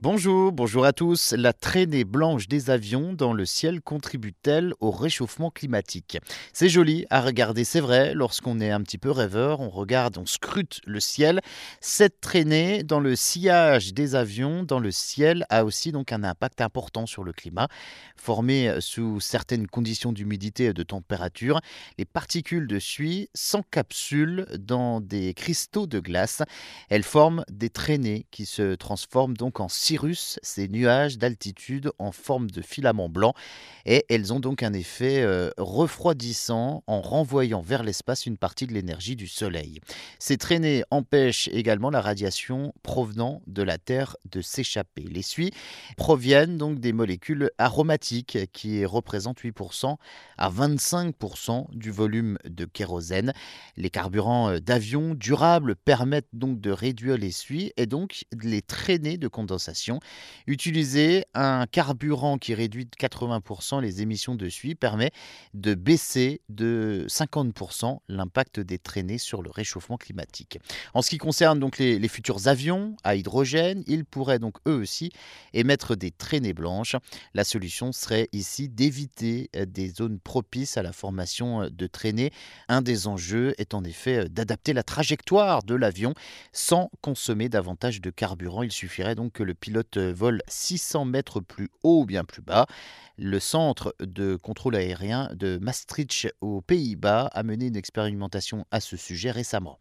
Bonjour, bonjour à tous. La traînée blanche des avions dans le ciel contribue-t-elle au réchauffement climatique? C'est joli à regarder, c'est vrai, lorsqu'on est un petit peu rêveur, on regarde, on scrute le ciel. Cette traînée dans le sillage des avions dans le ciel a aussi donc un impact important sur le climat. Formées sous certaines conditions d'humidité et de température, les particules de suie s'encapsulent dans des cristaux de glace. Elles forment des traînées qui se transforment donc en cirrus, ces nuages d'altitude en forme de filaments blancs, et elles ont donc un effet euh, refroidissant en renvoyant vers l'espace une partie de l'énergie du Soleil. Ces traînées empêchent également la radiation provenant de la Terre de s'échapper. Les suies proviennent donc des molécules aromatiques qui représentent 8% à 25% du volume de kérosène. Les carburants euh, d'avion durables permettent donc de réduire les suies et donc les traînées de condensation Utiliser un carburant qui réduit de 80% les émissions de suie permet de baisser de 50% l'impact des traînées sur le réchauffement climatique. En ce qui concerne donc les, futurs avions à hydrogène, ils pourraient donc eux aussi émettre des traînées blanches. La solution serait ici d'éviter des zones propices à la formation de traînées. Un des enjeux est en effet d'adapter la trajectoire de l'avion sans consommer davantage de carburant. Il suffirait donc que le pilote vole 600 mètres plus haut ou bien plus bas. Le centre de contrôle aérien de Maastricht aux Pays-Bas a mené une expérimentation à ce sujet récemment.